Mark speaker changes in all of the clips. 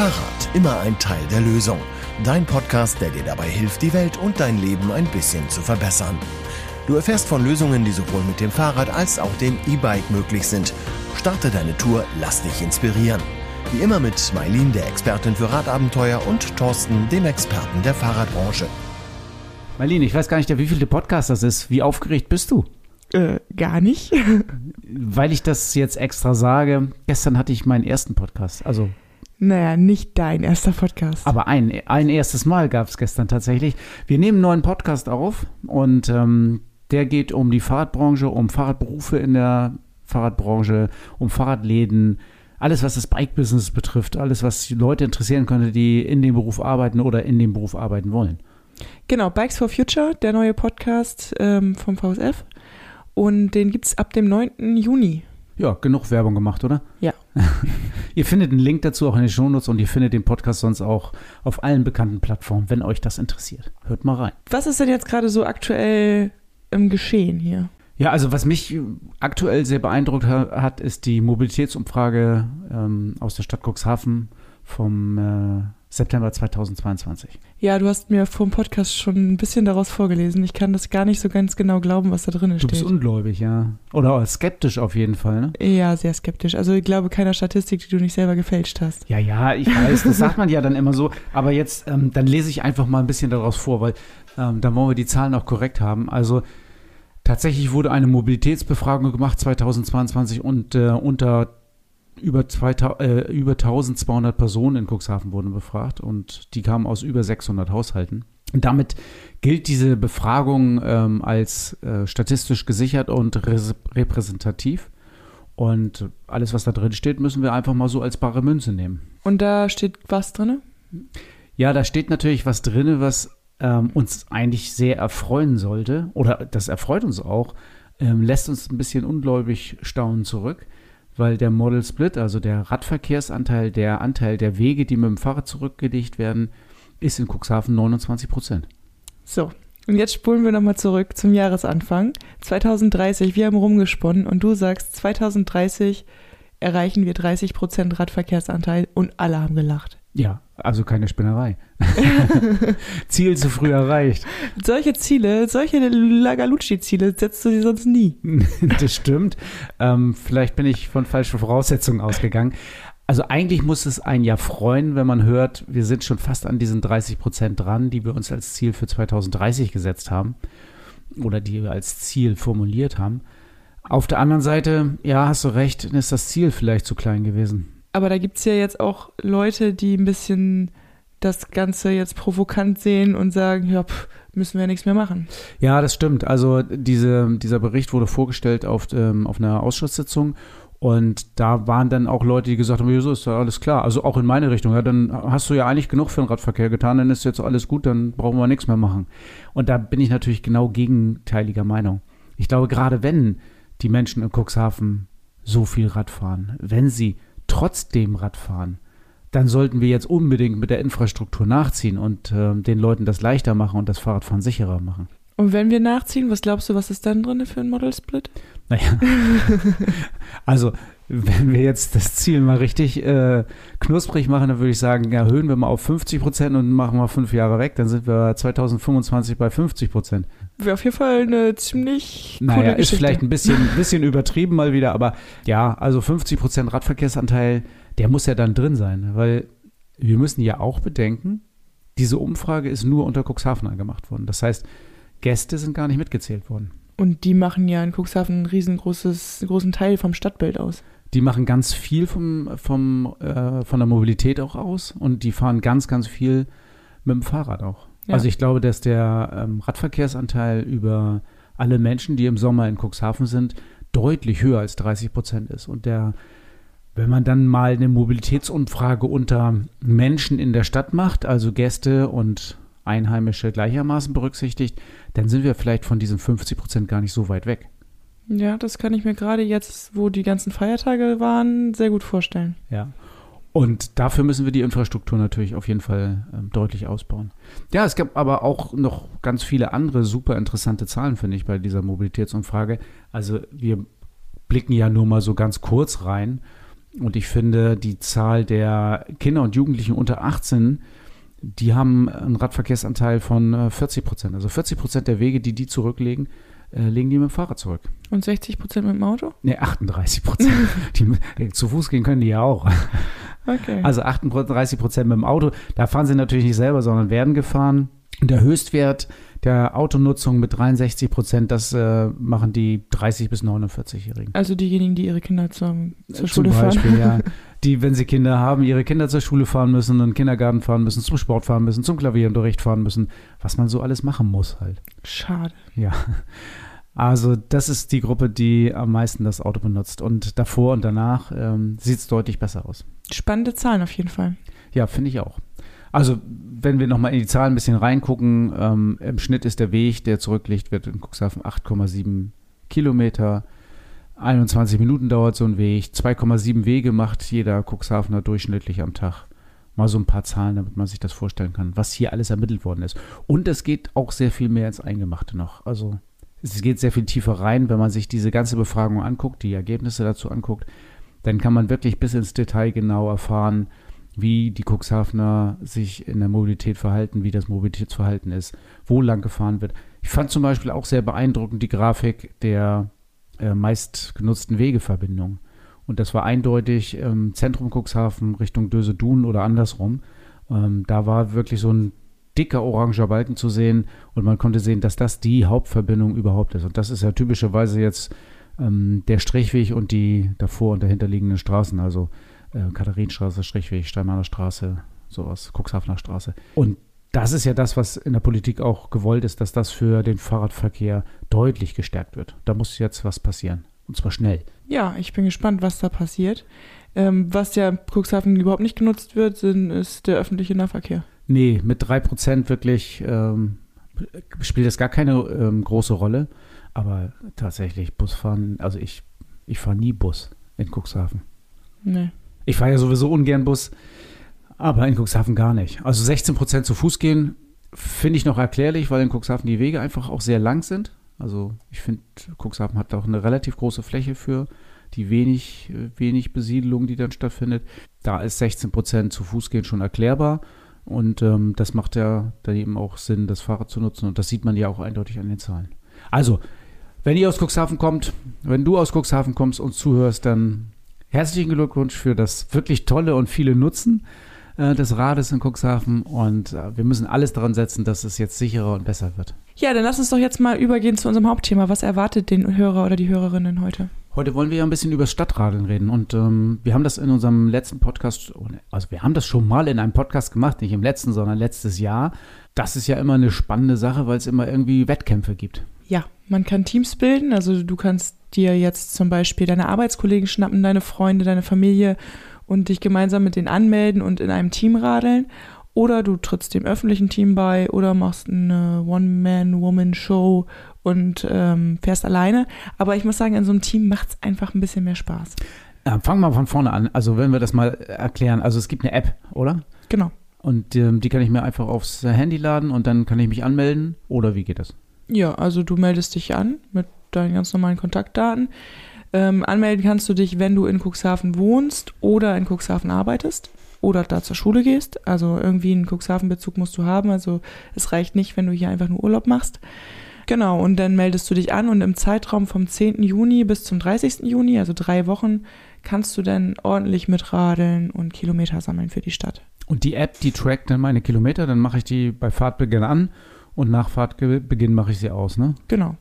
Speaker 1: Fahrrad, immer ein Teil der Lösung. Dein Podcast, der dir dabei hilft, die Welt und dein Leben ein bisschen zu verbessern. Du erfährst von Lösungen, die sowohl mit dem Fahrrad als auch dem E-Bike möglich sind. Starte deine Tour, lass dich inspirieren. Wie immer mit Mailin, der Expertin für Radabenteuer, und Thorsten, dem Experten der Fahrradbranche.
Speaker 2: Marlene, ich weiß gar nicht, wie viel der Podcast das ist. Wie aufgeregt bist du?
Speaker 3: Äh, gar nicht.
Speaker 2: Weil ich das jetzt extra sage, gestern hatte ich meinen ersten Podcast. Also.
Speaker 3: Naja, nicht dein erster Podcast.
Speaker 2: Aber ein, ein erstes Mal gab es gestern tatsächlich. Wir nehmen einen neuen Podcast auf und ähm, der geht um die Fahrradbranche, um Fahrradberufe in der Fahrradbranche, um Fahrradläden, alles, was das Bike-Business betrifft, alles, was die Leute interessieren könnte, die in dem Beruf arbeiten oder in dem Beruf arbeiten wollen.
Speaker 3: Genau, Bikes for Future, der neue Podcast ähm, vom VSF. Und den gibt es ab dem 9. Juni.
Speaker 2: Ja, genug Werbung gemacht, oder?
Speaker 3: Ja.
Speaker 2: ihr findet einen Link dazu auch in den Shownotes und ihr findet den Podcast sonst auch auf allen bekannten Plattformen, wenn euch das interessiert. Hört mal rein.
Speaker 3: Was ist denn jetzt gerade so aktuell im Geschehen hier?
Speaker 2: Ja, also was mich aktuell sehr beeindruckt hat, ist die Mobilitätsumfrage ähm, aus der Stadt Cuxhaven vom äh, September 2022.
Speaker 3: Ja, du hast mir vor dem Podcast schon ein bisschen daraus vorgelesen. Ich kann das gar nicht so ganz genau glauben, was da drin steht.
Speaker 2: Du bist ungläubig, ja. Oder skeptisch auf jeden Fall, ne?
Speaker 3: Ja, sehr skeptisch. Also ich glaube keiner Statistik, die du nicht selber gefälscht hast.
Speaker 2: Ja, ja, ich weiß, das sagt man ja dann immer so. Aber jetzt, ähm, dann lese ich einfach mal ein bisschen daraus vor, weil ähm, dann wollen wir die Zahlen auch korrekt haben. Also tatsächlich wurde eine Mobilitätsbefragung gemacht 2022 und äh, unter über, 2000, äh, über 1200 Personen in Cuxhaven wurden befragt und die kamen aus über 600 Haushalten. Und damit gilt diese Befragung ähm, als äh, statistisch gesichert und repräsentativ. Und alles, was da drin steht, müssen wir einfach mal so als bare Münze nehmen.
Speaker 3: Und da steht was drin?
Speaker 2: Ja, da steht natürlich was drin, was ähm, uns eigentlich sehr erfreuen sollte. Oder das erfreut uns auch, ähm, lässt uns ein bisschen ungläubig staunen zurück weil der Model Split, also der Radverkehrsanteil, der Anteil der Wege, die mit dem Fahrrad zurückgelegt werden, ist in Cuxhaven 29 Prozent.
Speaker 3: So, und jetzt spulen wir nochmal zurück zum Jahresanfang. 2030, wir haben rumgesponnen und du sagst, 2030 erreichen wir 30 Prozent Radverkehrsanteil und alle haben gelacht.
Speaker 2: Ja, also keine Spinnerei. Ziel zu früh erreicht.
Speaker 3: Solche Ziele, solche Lagalucci-Ziele setzt du dir sonst nie.
Speaker 2: das stimmt. Ähm, vielleicht bin ich von falschen Voraussetzungen ausgegangen. Also eigentlich muss es einen ja freuen, wenn man hört, wir sind schon fast an diesen 30 Prozent dran, die wir uns als Ziel für 2030 gesetzt haben oder die wir als Ziel formuliert haben. Auf der anderen Seite, ja, hast du recht, ist das Ziel vielleicht zu klein gewesen.
Speaker 3: Aber da gibt es ja jetzt auch Leute, die ein bisschen das Ganze jetzt provokant sehen und sagen, ja, pff, müssen wir ja nichts mehr machen.
Speaker 2: Ja, das stimmt. Also diese, dieser Bericht wurde vorgestellt auf, ähm, auf einer Ausschusssitzung und da waren dann auch Leute, die gesagt haben, ja, so ist da alles klar. Also auch in meine Richtung. Ja, dann hast du ja eigentlich genug für den Radverkehr getan, dann ist jetzt alles gut, dann brauchen wir nichts mehr machen. Und da bin ich natürlich genau gegenteiliger Meinung. Ich glaube, gerade wenn die Menschen in Cuxhaven so viel Rad fahren, wenn sie trotzdem Radfahren, dann sollten wir jetzt unbedingt mit der Infrastruktur nachziehen und äh, den Leuten das leichter machen und das Fahrradfahren sicherer machen.
Speaker 3: Und wenn wir nachziehen, was glaubst du, was ist dann drin für ein Model Split?
Speaker 2: Naja, also wenn wir jetzt das Ziel mal richtig äh, knusprig machen, dann würde ich sagen, erhöhen wir mal auf 50 Prozent und machen mal fünf Jahre weg, dann sind wir 2025 bei 50 Prozent.
Speaker 3: Wäre auf jeden Fall eine ziemlich
Speaker 2: coole Naja, ist vielleicht ein bisschen, bisschen übertrieben mal wieder, aber ja, also 50 Prozent Radverkehrsanteil, der muss ja dann drin sein, weil wir müssen ja auch bedenken, diese Umfrage ist nur unter Cuxhaven angemacht worden. Das heißt, Gäste sind gar nicht mitgezählt worden.
Speaker 3: Und die machen ja in Cuxhaven einen riesengroßes, großen Teil vom Stadtbild aus.
Speaker 2: Die machen ganz viel vom, vom, äh, von der Mobilität auch aus und die fahren ganz, ganz viel mit dem Fahrrad auch. Ja. Also ich glaube, dass der ähm, Radverkehrsanteil über alle Menschen, die im Sommer in Cuxhaven sind, deutlich höher als 30 Prozent ist. Und der, wenn man dann mal eine Mobilitätsumfrage unter Menschen in der Stadt macht, also Gäste und Einheimische gleichermaßen berücksichtigt, dann sind wir vielleicht von diesen 50 Prozent gar nicht so weit weg.
Speaker 3: Ja, das kann ich mir gerade jetzt, wo die ganzen Feiertage waren, sehr gut vorstellen.
Speaker 2: Ja. Und dafür müssen wir die Infrastruktur natürlich auf jeden Fall ähm, deutlich ausbauen. Ja, es gab aber auch noch ganz viele andere super interessante Zahlen, finde ich, bei dieser Mobilitätsumfrage. Also wir blicken ja nur mal so ganz kurz rein. Und ich finde, die Zahl der Kinder und Jugendlichen unter 18, die haben einen Radverkehrsanteil von 40 äh, Prozent. Also 40 Prozent der Wege, die die zurücklegen, äh, legen die mit dem Fahrrad zurück.
Speaker 3: Und 60 Prozent mit dem Auto?
Speaker 2: Ne, 38 Prozent. zu Fuß gehen können die ja auch. Okay. Also 38 Prozent mit dem Auto. Da fahren sie natürlich nicht selber, sondern werden gefahren. Der Höchstwert der Autonutzung mit 63 Prozent, das äh, machen die 30- bis 49-Jährigen.
Speaker 3: Also diejenigen, die ihre Kinder zum, zur Schule Zum Beispiel,
Speaker 2: fahren. ja. Die, wenn sie Kinder haben, ihre Kinder zur Schule fahren müssen, in den Kindergarten fahren müssen, zum Sport fahren müssen, zum Klavierunterricht fahren müssen, was man so alles machen muss halt.
Speaker 3: Schade.
Speaker 2: Ja. Also das ist die Gruppe, die am meisten das Auto benutzt. Und davor und danach ähm, sieht es deutlich besser aus.
Speaker 3: Spannende Zahlen auf jeden Fall.
Speaker 2: Ja, finde ich auch. Also, wenn wir nochmal in die Zahlen ein bisschen reingucken, ähm, im Schnitt ist der Weg, der zurückliegt, wird in Cuxhaven 8,7 Kilometer. 21 Minuten dauert so ein Weg. 2,7 Wege macht jeder Cuxhavener durchschnittlich am Tag. Mal so ein paar Zahlen, damit man sich das vorstellen kann, was hier alles ermittelt worden ist. Und es geht auch sehr viel mehr ins Eingemachte noch. Also, es geht sehr viel tiefer rein, wenn man sich diese ganze Befragung anguckt, die Ergebnisse dazu anguckt. Dann kann man wirklich bis ins Detail genau erfahren, wie die Cuxhavener sich in der Mobilität verhalten, wie das Mobilitätsverhalten ist, wo lang gefahren wird. Ich fand zum Beispiel auch sehr beeindruckend die Grafik der äh, meistgenutzten Wegeverbindung. Und das war eindeutig ähm, Zentrum Cuxhaven Richtung Döse-Dun oder andersrum. Ähm, da war wirklich so ein dicker oranger Balken zu sehen und man konnte sehen, dass das die Hauptverbindung überhaupt ist. Und das ist ja typischerweise jetzt ähm, der Strichweg und die davor und dahinter liegenden Straßen. Also äh, Katharinenstraße, Strichweg, Steinmaler Straße, sowas, Cuxhavener Straße. Und das ist ja das, was in der Politik auch gewollt ist, dass das für den Fahrradverkehr deutlich gestärkt wird. Da muss jetzt was passieren. Und zwar schnell.
Speaker 3: Ja, ich bin gespannt, was da passiert. Ähm, was ja Cuxhaven überhaupt nicht genutzt wird, sind, ist der öffentliche Nahverkehr.
Speaker 2: Nee, mit 3% wirklich ähm, spielt das gar keine ähm, große Rolle. Aber tatsächlich, Busfahren, also ich, ich fahre nie Bus in Cuxhaven. Nee. Ich fahre ja sowieso ungern Bus, aber in Cuxhaven gar nicht. Also 16 Prozent zu Fuß gehen finde ich noch erklärlich, weil in Cuxhaven die Wege einfach auch sehr lang sind. Also ich finde, Cuxhaven hat auch eine relativ große Fläche für die wenig, wenig Besiedelung, die dann stattfindet. Da ist 16 Prozent zu Fuß gehen schon erklärbar. Und ähm, das macht ja dann eben auch Sinn, das Fahrrad zu nutzen. Und das sieht man ja auch eindeutig an den Zahlen. Also, wenn ihr aus Cuxhaven kommt, wenn du aus Cuxhaven kommst und zuhörst, dann herzlichen Glückwunsch für das wirklich tolle und viele Nutzen äh, des Rades in Cuxhaven und äh, wir müssen alles daran setzen, dass es jetzt sicherer und besser wird.
Speaker 3: Ja, dann lass uns doch jetzt mal übergehen zu unserem Hauptthema. Was erwartet den Hörer oder die Hörerinnen heute?
Speaker 2: Heute wollen wir ja ein bisschen über Stadtradeln reden und ähm, wir haben das in unserem letzten Podcast, also wir haben das schon mal in einem Podcast gemacht, nicht im letzten, sondern letztes Jahr. Das ist ja immer eine spannende Sache, weil es immer irgendwie Wettkämpfe gibt.
Speaker 3: Ja, man kann Teams bilden. Also du kannst dir jetzt zum Beispiel deine Arbeitskollegen schnappen, deine Freunde, deine Familie und dich gemeinsam mit denen anmelden und in einem Team radeln. Oder du trittst dem öffentlichen Team bei oder machst eine One-Man-Woman-Show und ähm, fährst alleine. Aber ich muss sagen, in so einem Team macht es einfach ein bisschen mehr Spaß.
Speaker 2: Ja, fangen wir von vorne an. Also wenn wir das mal erklären. Also es gibt eine App, oder?
Speaker 3: Genau.
Speaker 2: Und ähm, die kann ich mir einfach aufs Handy laden und dann kann ich mich anmelden. Oder wie geht das?
Speaker 3: Ja, also du meldest dich an mit deinen ganz normalen Kontaktdaten. Ähm, anmelden kannst du dich, wenn du in Cuxhaven wohnst oder in Cuxhaven arbeitest oder da zur Schule gehst. Also irgendwie einen Cuxhaven-Bezug musst du haben. Also es reicht nicht, wenn du hier einfach nur Urlaub machst. Genau, und dann meldest du dich an und im Zeitraum vom 10. Juni bis zum 30. Juni, also drei Wochen, kannst du dann ordentlich mitradeln und Kilometer sammeln für die Stadt.
Speaker 2: Und die App, die trackt dann meine Kilometer, dann mache ich die bei Fahrtbeginn an und nach Fahrtbeginn mache ich sie aus, ne?
Speaker 3: Genau.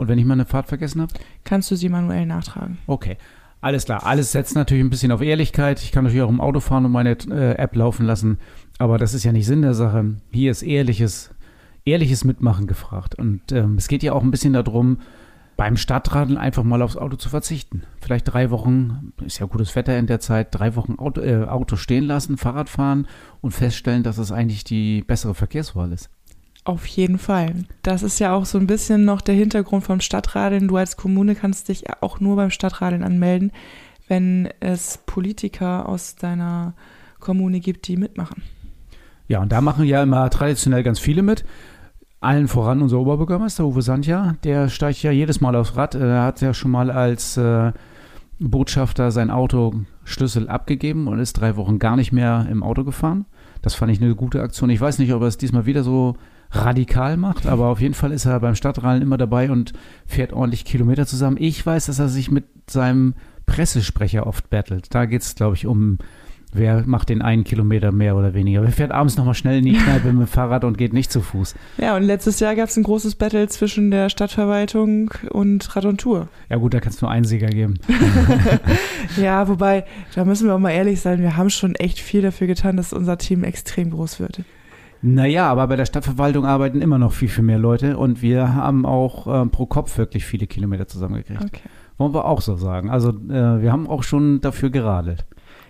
Speaker 2: Und wenn ich mal eine Fahrt vergessen habe?
Speaker 3: Kannst du sie manuell nachtragen.
Speaker 2: Okay. Alles klar. Alles setzt natürlich ein bisschen auf Ehrlichkeit. Ich kann natürlich auch im Auto fahren und meine äh, App laufen lassen. Aber das ist ja nicht Sinn der Sache. Hier ist ehrliches, ehrliches Mitmachen gefragt. Und ähm, es geht ja auch ein bisschen darum, beim Stadtradeln einfach mal aufs Auto zu verzichten. Vielleicht drei Wochen, ist ja gutes Wetter in der Zeit, drei Wochen Auto, äh, Auto stehen lassen, Fahrrad fahren und feststellen, dass es eigentlich die bessere Verkehrswahl ist.
Speaker 3: Auf jeden Fall. Das ist ja auch so ein bisschen noch der Hintergrund vom Stadtradeln. Du als Kommune kannst dich auch nur beim Stadtradeln anmelden, wenn es Politiker aus deiner Kommune gibt, die mitmachen.
Speaker 2: Ja, und da machen ja immer traditionell ganz viele mit. Allen voran unser Oberbürgermeister Uwe Sandja, der steigt ja jedes Mal aufs Rad. Er hat ja schon mal als äh, Botschafter sein Auto Schlüssel abgegeben und ist drei Wochen gar nicht mehr im Auto gefahren. Das fand ich eine gute Aktion. Ich weiß nicht, ob er es diesmal wieder so radikal macht, aber auf jeden Fall ist er beim Stadtrallen immer dabei und fährt ordentlich Kilometer zusammen. Ich weiß, dass er sich mit seinem Pressesprecher oft battelt. Da geht es, glaube ich, um Wer macht den einen Kilometer mehr oder weniger? Wer fährt abends nochmal schnell in die Kneipe mit dem Fahrrad und geht nicht zu Fuß?
Speaker 3: Ja, und letztes Jahr gab es ein großes Battle zwischen der Stadtverwaltung und Rad und Tour.
Speaker 2: Ja gut, da kannst du nur einen Sieger geben.
Speaker 3: ja, wobei, da müssen wir auch mal ehrlich sein, wir haben schon echt viel dafür getan, dass unser Team extrem groß wird.
Speaker 2: Naja, aber bei der Stadtverwaltung arbeiten immer noch viel, viel mehr Leute und wir haben auch äh, pro Kopf wirklich viele Kilometer zusammengekriegt. Okay. Wollen wir auch so sagen. Also äh, wir haben auch schon dafür geradelt.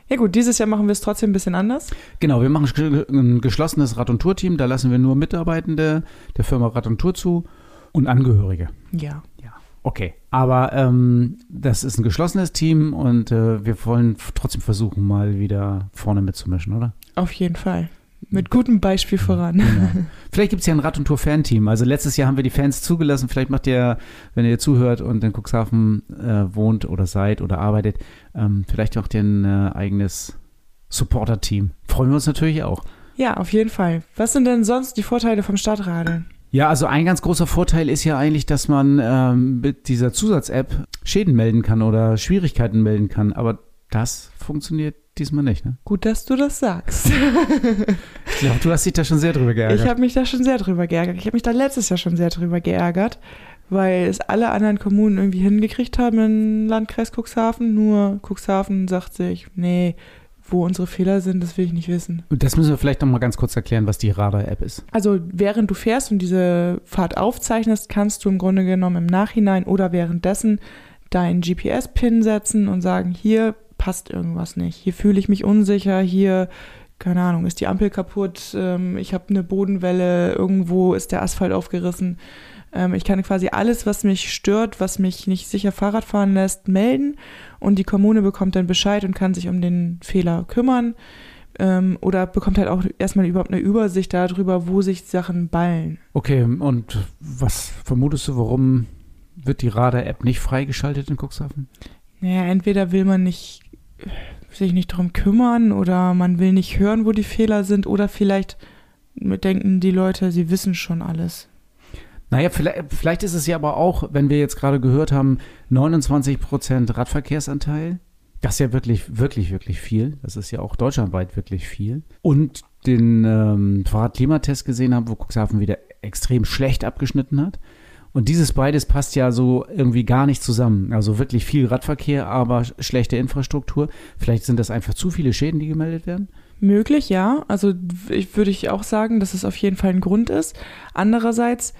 Speaker 3: Ja gut, dieses Jahr machen wir es trotzdem ein bisschen anders.
Speaker 2: Genau, wir machen ein geschlossenes Rad- und Tour-Team. Da lassen wir nur Mitarbeitende der Firma Rad und Tour zu und Angehörige.
Speaker 3: Ja.
Speaker 2: Ja. Okay, aber ähm, das ist ein geschlossenes Team und äh, wir wollen trotzdem versuchen, mal wieder vorne mitzumischen, oder?
Speaker 3: Auf jeden Fall. Mit gutem Beispiel voran. Genau.
Speaker 2: Vielleicht gibt es ja ein Rad- und Tour-Fan-Team. Also letztes Jahr haben wir die Fans zugelassen. Vielleicht macht ihr, wenn ihr zuhört und in Cuxhaven äh, wohnt oder seid oder arbeitet, ähm, vielleicht auch ein äh, eigenes Supporter-Team. Freuen wir uns natürlich auch.
Speaker 3: Ja, auf jeden Fall. Was sind denn sonst die Vorteile vom Stadtradeln?
Speaker 2: Ja, also ein ganz großer Vorteil ist ja eigentlich, dass man ähm, mit dieser Zusatz-App Schäden melden kann oder Schwierigkeiten melden kann. Aber das funktioniert diesmal nicht, ne?
Speaker 3: Gut, dass du das sagst.
Speaker 2: ich glaube, du hast dich da schon sehr drüber geärgert.
Speaker 3: Ich habe mich da schon sehr drüber geärgert. Ich habe mich da letztes Jahr schon sehr drüber geärgert, weil es alle anderen Kommunen irgendwie hingekriegt haben im Landkreis Cuxhaven. Nur Cuxhaven sagt sich, nee, wo unsere Fehler sind, das will ich nicht wissen.
Speaker 2: Und das müssen wir vielleicht noch mal ganz kurz erklären, was die Radar-App ist.
Speaker 3: Also während du fährst und diese Fahrt aufzeichnest, kannst du im Grunde genommen im Nachhinein oder währenddessen deinen GPS-Pin setzen und sagen, hier passt irgendwas nicht. Hier fühle ich mich unsicher, hier, keine Ahnung, ist die Ampel kaputt, ähm, ich habe eine Bodenwelle, irgendwo ist der Asphalt aufgerissen. Ähm, ich kann quasi alles, was mich stört, was mich nicht sicher Fahrrad fahren lässt, melden und die Kommune bekommt dann Bescheid und kann sich um den Fehler kümmern ähm, oder bekommt halt auch erstmal überhaupt eine Übersicht darüber, wo sich Sachen ballen.
Speaker 2: Okay, und was vermutest du, warum wird die Radar-App nicht freigeschaltet in Cuxhaven?
Speaker 3: Naja, entweder will man nicht sich nicht darum kümmern oder man will nicht hören, wo die Fehler sind oder vielleicht denken die Leute, sie wissen schon alles.
Speaker 2: Naja, vielleicht, vielleicht ist es ja aber auch, wenn wir jetzt gerade gehört haben, 29 Prozent Radverkehrsanteil. Das ist ja wirklich, wirklich, wirklich viel. Das ist ja auch deutschlandweit wirklich viel. Und den ähm, Fahrradklimatest gesehen haben, wo Cuxhaven wieder extrem schlecht abgeschnitten hat. Und dieses beides passt ja so irgendwie gar nicht zusammen. Also wirklich viel Radverkehr, aber schlechte Infrastruktur. Vielleicht sind das einfach zu viele Schäden, die gemeldet werden.
Speaker 3: Möglich, ja. Also ich, würde ich auch sagen, dass es auf jeden Fall ein Grund ist. Andererseits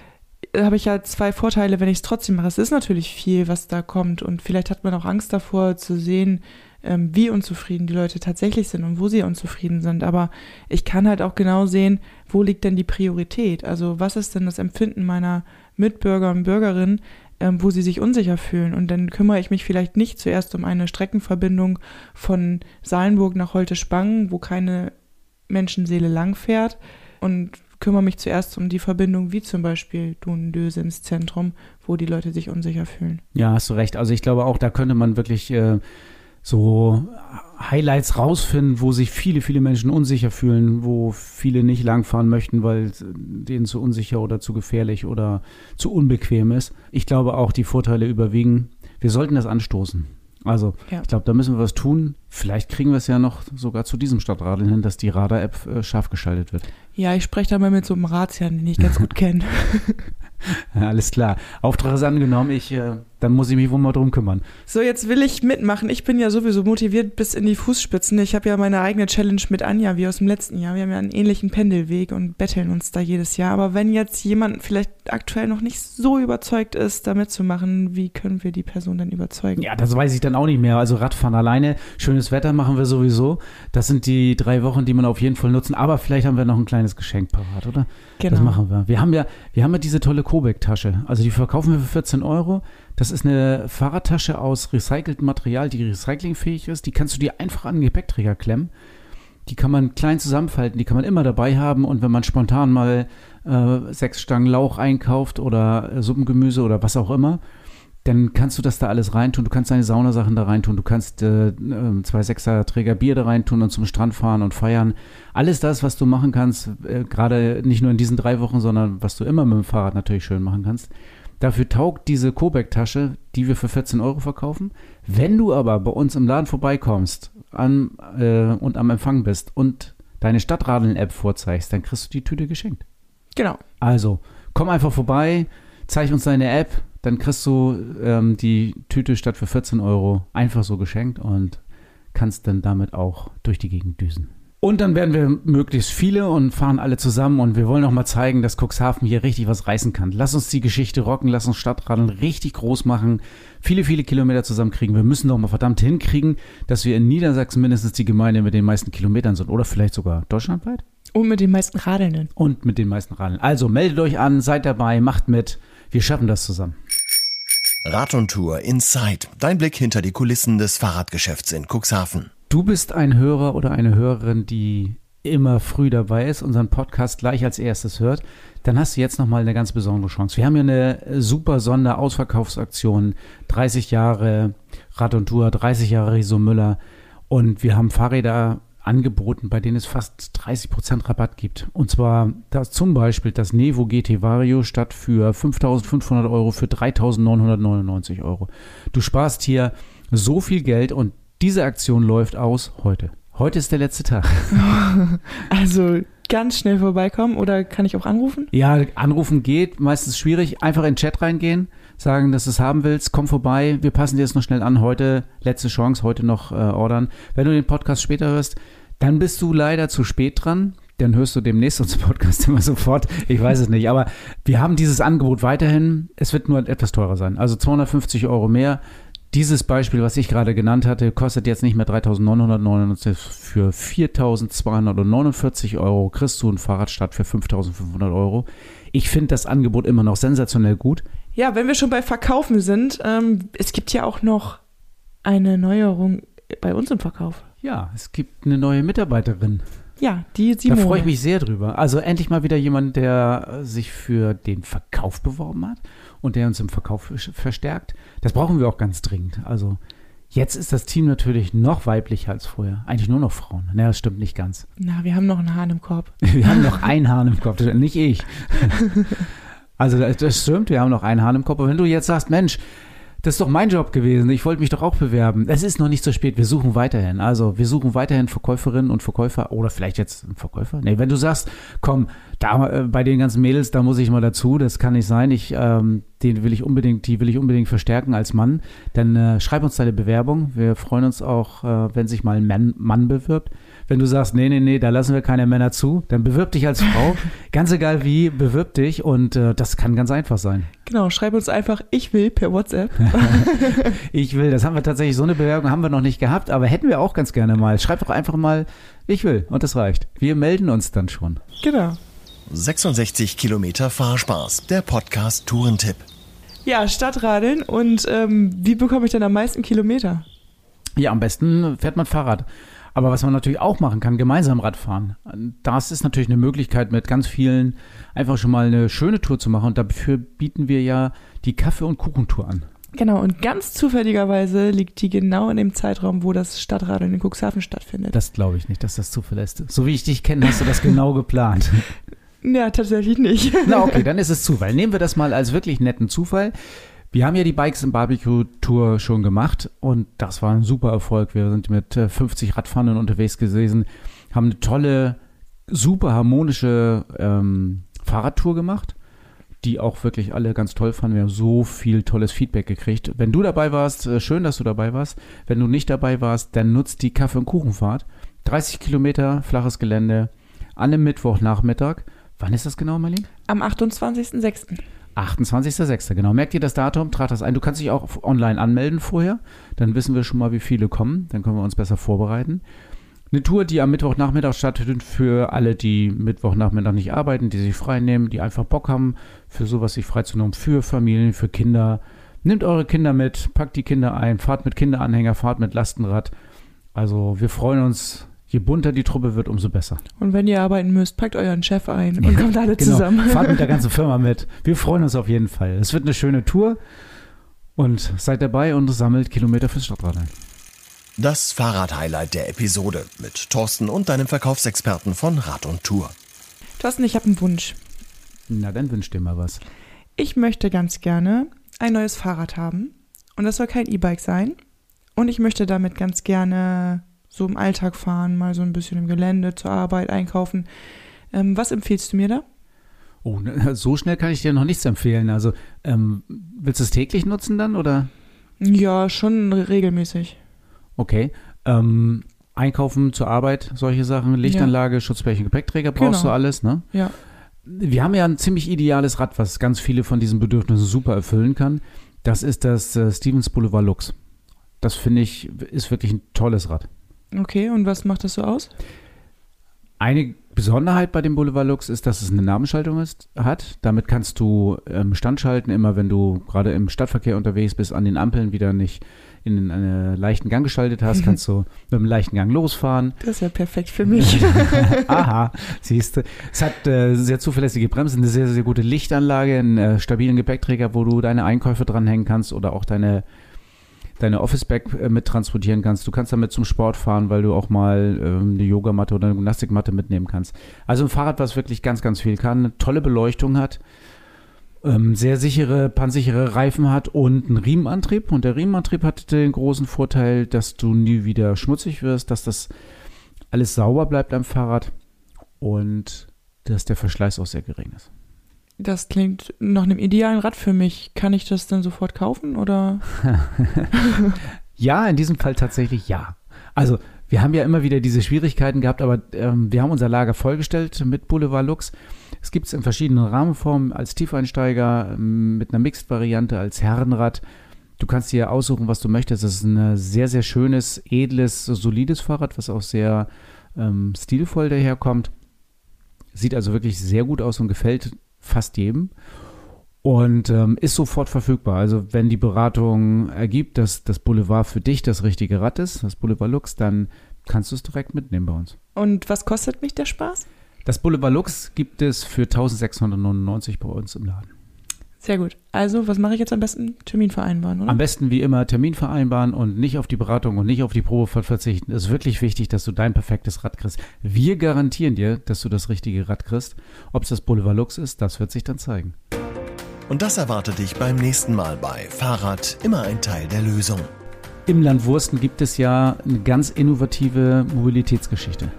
Speaker 3: äh, habe ich ja zwei Vorteile, wenn ich es trotzdem mache. Es ist natürlich viel, was da kommt. Und vielleicht hat man auch Angst davor zu sehen, ähm, wie unzufrieden die Leute tatsächlich sind und wo sie unzufrieden sind. Aber ich kann halt auch genau sehen, wo liegt denn die Priorität? Also was ist denn das Empfinden meiner Mitbürger und Bürgerinnen, ähm, wo sie sich unsicher fühlen. Und dann kümmere ich mich vielleicht nicht zuerst um eine Streckenverbindung von Salenburg nach Holte-Spangen, wo keine Menschenseele langfährt und kümmere mich zuerst um die Verbindung wie zum Beispiel Dun-Döse ins Zentrum, wo die Leute sich unsicher fühlen.
Speaker 2: Ja, hast du recht. Also ich glaube auch, da könnte man wirklich äh, so Highlights rausfinden, wo sich viele, viele Menschen unsicher fühlen, wo viele nicht langfahren möchten, weil denen zu unsicher oder zu gefährlich oder zu unbequem ist. Ich glaube auch, die Vorteile überwiegen. Wir sollten das anstoßen. Also, ja. ich glaube, da müssen wir was tun. Vielleicht kriegen wir es ja noch sogar zu diesem Stadtradeln hin, dass die Radar-App äh, scharf geschaltet wird.
Speaker 3: Ja, ich spreche da mal mit so einem Ratsherrn, den ich ganz gut kenne.
Speaker 2: Alles klar. Auftrag ist angenommen. Ich äh, dann muss ich mich wohl mal drum kümmern.
Speaker 3: So, jetzt will ich mitmachen. Ich bin ja sowieso motiviert bis in die Fußspitzen. Ich habe ja meine eigene Challenge mit Anja, wie aus dem letzten Jahr. Wir haben ja einen ähnlichen Pendelweg und betteln uns da jedes Jahr. Aber wenn jetzt jemand vielleicht aktuell noch nicht so überzeugt ist, da mitzumachen, wie können wir die Person dann überzeugen?
Speaker 2: Ja, das weiß ich dann auch nicht mehr. Also Radfahren alleine, schönes Wetter machen wir sowieso. Das sind die drei Wochen, die man auf jeden Fall nutzen. Aber vielleicht haben wir noch ein kleines Geschenk parat, oder? Genau. Das machen wir. Wir haben ja, wir haben ja diese tolle Kobek-Tasche. Also die verkaufen wir für 14 Euro. Das ist eine Fahrradtasche aus recyceltem Material, die recyclingfähig ist. Die kannst du dir einfach an den Gepäckträger klemmen. Die kann man klein zusammenfalten, die kann man immer dabei haben. Und wenn man spontan mal äh, sechs Stangen Lauch einkauft oder äh, Suppengemüse oder was auch immer, dann kannst du das da alles reintun. Du kannst deine Saunasachen da reintun. Du kannst äh, äh, zwei Sechser-Träger Bier da reintun und zum Strand fahren und feiern. Alles das, was du machen kannst, äh, gerade nicht nur in diesen drei Wochen, sondern was du immer mit dem Fahrrad natürlich schön machen kannst. Dafür taugt diese Cobac-Tasche, die wir für 14 Euro verkaufen. Wenn du aber bei uns im Laden vorbeikommst an, äh, und am Empfang bist und deine Stadtradeln-App vorzeigst, dann kriegst du die Tüte geschenkt.
Speaker 3: Genau.
Speaker 2: Also, komm einfach vorbei, zeig uns deine App, dann kriegst du ähm, die Tüte statt für 14 Euro einfach so geschenkt und kannst dann damit auch durch die Gegend düsen. Und dann werden wir möglichst viele und fahren alle zusammen und wir wollen auch mal zeigen, dass Cuxhaven hier richtig was reißen kann. Lass uns die Geschichte rocken, lass uns Stadtradeln richtig groß machen, viele, viele Kilometer zusammenkriegen. Wir müssen doch mal verdammt hinkriegen, dass wir in Niedersachsen mindestens die Gemeinde mit den meisten Kilometern sind oder vielleicht sogar deutschlandweit.
Speaker 3: Und mit den meisten Radelnden.
Speaker 2: Und mit den meisten Radeln. Also meldet euch an, seid dabei, macht mit. Wir schaffen das zusammen.
Speaker 1: Rad und Tour Inside. Dein Blick hinter die Kulissen des Fahrradgeschäfts in Cuxhaven.
Speaker 2: Du bist ein Hörer oder eine Hörerin, die immer früh dabei ist, unseren Podcast gleich als erstes hört, dann hast du jetzt nochmal eine ganz besondere Chance. Wir haben hier eine super Sonderausverkaufsaktion, 30 Jahre Rad und Tour, 30 Jahre Riso Müller und wir haben Fahrräder angeboten, bei denen es fast 30% Rabatt gibt. Und zwar das, zum Beispiel das Nevo GT Vario statt für 5.500 Euro für 3.999 Euro. Du sparst hier so viel Geld und diese Aktion läuft aus heute. Heute ist der letzte Tag.
Speaker 3: Also ganz schnell vorbeikommen oder kann ich auch anrufen?
Speaker 2: Ja, anrufen geht, meistens schwierig. Einfach in den Chat reingehen, sagen, dass du es haben willst, komm vorbei, wir passen dir das noch schnell an. Heute letzte Chance, heute noch äh, ordern. Wenn du den Podcast später hörst, dann bist du leider zu spät dran. Dann hörst du demnächst unseren Podcast immer sofort. Ich weiß es nicht. Aber wir haben dieses Angebot weiterhin. Es wird nur etwas teurer sein. Also 250 Euro mehr. Dieses Beispiel, was ich gerade genannt hatte, kostet jetzt nicht mehr 3.999 für 4.249 Euro. Kriegst du ein Fahrrad statt für 5.500 Euro. Ich finde das Angebot immer noch sensationell gut.
Speaker 3: Ja, wenn wir schon bei Verkaufen sind, ähm, es gibt ja auch noch eine Neuerung bei uns im Verkauf.
Speaker 2: Ja, es gibt eine neue Mitarbeiterin.
Speaker 3: Ja, die Simone.
Speaker 2: Da freue ich mich sehr drüber. Also endlich mal wieder jemand, der sich für den Verkauf beworben hat und der uns im Verkauf verstärkt. Das brauchen wir auch ganz dringend. Also jetzt ist das Team natürlich noch weiblicher als vorher. Eigentlich nur noch Frauen. Naja, das stimmt nicht ganz.
Speaker 3: Na, wir haben noch einen Hahn im Korb.
Speaker 2: Wir haben noch einen Hahn im Kopf, nicht ich. Also das stimmt, wir haben noch einen Hahn im Kopf. Aber wenn du jetzt sagst, Mensch, das ist doch mein Job gewesen, ich wollte mich doch auch bewerben. Es ist noch nicht so spät, wir suchen weiterhin. Also wir suchen weiterhin Verkäuferinnen und Verkäufer oder vielleicht jetzt einen Verkäufer. Nee, wenn du sagst, komm, da äh, bei den ganzen Mädels, da muss ich mal dazu, das kann nicht sein. Ich, ähm, den will ich unbedingt, die will ich unbedingt verstärken als Mann. Dann äh, schreib uns deine Bewerbung. Wir freuen uns auch, äh, wenn sich mal ein Mann, Mann bewirbt. Wenn du sagst, nee, nee, nee, da lassen wir keine Männer zu, dann bewirb dich als Frau. ganz egal wie, bewirb dich und äh, das kann ganz einfach sein.
Speaker 3: Genau, schreib uns einfach, ich will per WhatsApp.
Speaker 2: ich will, das haben wir tatsächlich, so eine Bewerbung haben wir noch nicht gehabt, aber hätten wir auch ganz gerne mal. Schreib doch einfach mal, ich will und das reicht. Wir melden uns dann schon.
Speaker 3: Genau.
Speaker 1: 66 Kilometer Fahrspaß, der Podcast Tourentipp.
Speaker 3: Ja, Stadtradeln und ähm, wie bekomme ich denn am meisten Kilometer?
Speaker 2: Ja, am besten fährt man Fahrrad. Aber was man natürlich auch machen kann, gemeinsam Radfahren. Das ist natürlich eine Möglichkeit, mit ganz vielen einfach schon mal eine schöne Tour zu machen. Und dafür bieten wir ja die Kaffee- und Kuchentour an.
Speaker 3: Genau, und ganz zufälligerweise liegt die genau in dem Zeitraum, wo das Stadtradeln in Cuxhaven stattfindet.
Speaker 2: Das glaube ich nicht, dass das Zufall ist. So wie ich dich kenne, hast du das genau geplant.
Speaker 3: Ja, tatsächlich nicht.
Speaker 2: Na okay, dann ist es Zufall. Nehmen wir das mal als wirklich netten Zufall. Wir haben ja die Bikes im Barbecue Tour schon gemacht und das war ein super Erfolg. Wir sind mit 50 äh, Radfahrern unterwegs gewesen, haben eine tolle, super harmonische ähm, Fahrradtour gemacht, die auch wirklich alle ganz toll fanden. Wir haben so viel tolles Feedback gekriegt. Wenn du dabei warst, äh, schön, dass du dabei warst. Wenn du nicht dabei warst, dann nutzt die Kaffee- und Kuchenfahrt. 30 Kilometer flaches Gelände an einem Mittwochnachmittag. Wann ist das genau, Marlene?
Speaker 3: Am 28.06.
Speaker 2: 28.06. Genau. Merkt ihr das Datum? Trag das ein. Du kannst dich auch online anmelden vorher. Dann wissen wir schon mal, wie viele kommen. Dann können wir uns besser vorbereiten. Eine Tour, die am Mittwochnachmittag stattfindet für alle, die Mittwochnachmittag nicht arbeiten, die sich frei nehmen, die einfach Bock haben, für sowas sich freizunehmen, für Familien, für Kinder. Nehmt eure Kinder mit, packt die Kinder ein, fahrt mit Kinderanhänger, fahrt mit Lastenrad. Also wir freuen uns je bunter die Truppe wird, umso besser.
Speaker 3: Und wenn ihr arbeiten müsst, packt euren Chef ein und kommt alle
Speaker 2: genau.
Speaker 3: zusammen.
Speaker 2: Fahrt mit der ganzen Firma mit. Wir freuen uns auf jeden Fall. Es wird eine schöne Tour. Und seid dabei und sammelt Kilometer fürs Stadtrad ein.
Speaker 1: Das Fahrrad-Highlight der Episode mit Thorsten und deinem Verkaufsexperten von Rad und Tour.
Speaker 3: Thorsten, ich habe einen Wunsch.
Speaker 2: Na, dann wünsch dir mal was.
Speaker 3: Ich möchte ganz gerne ein neues Fahrrad haben. Und das soll kein E-Bike sein. Und ich möchte damit ganz gerne so im Alltag fahren, mal so ein bisschen im Gelände, zur Arbeit, einkaufen. Ähm, was empfiehlst du mir da?
Speaker 2: Oh, ne, so schnell kann ich dir noch nichts empfehlen. Also, ähm, willst du es täglich nutzen dann oder?
Speaker 3: Ja, schon regelmäßig.
Speaker 2: Okay. Ähm, einkaufen zur Arbeit, solche Sachen, Lichtanlage, ja. Schutzblechen, Gepäckträger, brauchst genau. du alles, ne?
Speaker 3: Ja.
Speaker 2: Wir haben ja ein ziemlich ideales Rad, was ganz viele von diesen Bedürfnissen super erfüllen kann. Das ist das äh, Stevens Boulevard Lux. Das finde ich, ist wirklich ein tolles Rad.
Speaker 3: Okay, und was macht das so aus?
Speaker 2: Eine Besonderheit bei dem Boulevard Lux ist, dass es eine Namenschaltung ist, hat. Damit kannst du ähm, Stand schalten, immer wenn du gerade im Stadtverkehr unterwegs bist, an den Ampeln wieder nicht in einen leichten Gang geschaltet hast, kannst du mit einem leichten Gang losfahren.
Speaker 3: Das ist ja perfekt für mich.
Speaker 2: Aha, siehst du. Es hat äh, sehr zuverlässige Bremsen, eine sehr, sehr gute Lichtanlage, einen äh, stabilen Gepäckträger, wo du deine Einkäufe dranhängen kannst oder auch deine deine Office-Bag äh, mit transportieren kannst. Du kannst damit zum Sport fahren, weil du auch mal ähm, eine Yogamatte oder eine Gymnastikmatte mitnehmen kannst. Also ein Fahrrad, was wirklich ganz, ganz viel kann, eine tolle Beleuchtung hat, ähm, sehr sichere, pannsichere Reifen hat und einen Riemenantrieb. Und der Riemenantrieb hat den großen Vorteil, dass du nie wieder schmutzig wirst, dass das alles sauber bleibt am Fahrrad und dass der Verschleiß auch sehr gering ist.
Speaker 3: Das klingt nach einem idealen Rad für mich. Kann ich das dann sofort kaufen oder?
Speaker 2: ja, in diesem Fall tatsächlich ja. Also wir haben ja immer wieder diese Schwierigkeiten gehabt, aber ähm, wir haben unser Lager vollgestellt mit Boulevard Lux. Es gibt es in verschiedenen Rahmenformen als Tiefeinsteiger, ähm, mit einer Mixed-Variante als Herrenrad. Du kannst dir aussuchen, was du möchtest. Es ist ein sehr, sehr schönes, edles, solides Fahrrad, was auch sehr ähm, stilvoll daherkommt. Sieht also wirklich sehr gut aus und gefällt fast jedem. Und ähm, ist sofort verfügbar. Also wenn die Beratung ergibt, dass das Boulevard für dich das richtige Rad ist, das Boulevard Lux, dann kannst du es direkt mitnehmen bei uns.
Speaker 3: Und was kostet mich der Spaß?
Speaker 2: Das Boulevard Lux gibt es für 1699 bei uns im Laden.
Speaker 3: Sehr gut. Also, was mache ich jetzt am besten? Termin vereinbaren, oder?
Speaker 2: Am besten wie immer Termin vereinbaren und nicht auf die Beratung und nicht auf die Probefahrt verzichten. Es ist wirklich wichtig, dass du dein perfektes Rad kriegst. Wir garantieren dir, dass du das richtige Rad kriegst. Ob es das Boulevard Lux ist, das wird sich dann zeigen.
Speaker 1: Und das erwartet dich beim nächsten Mal bei Fahrrad immer ein Teil der Lösung.
Speaker 2: Im Land Wursten gibt es ja eine ganz innovative Mobilitätsgeschichte.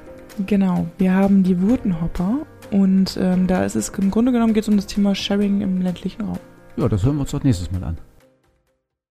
Speaker 3: Genau, wir haben die Wurtenhopper und ähm, da ist es im Grunde genommen geht es um das Thema Sharing im ländlichen Raum.
Speaker 2: Ja, das hören wir uns doch nächstes Mal an.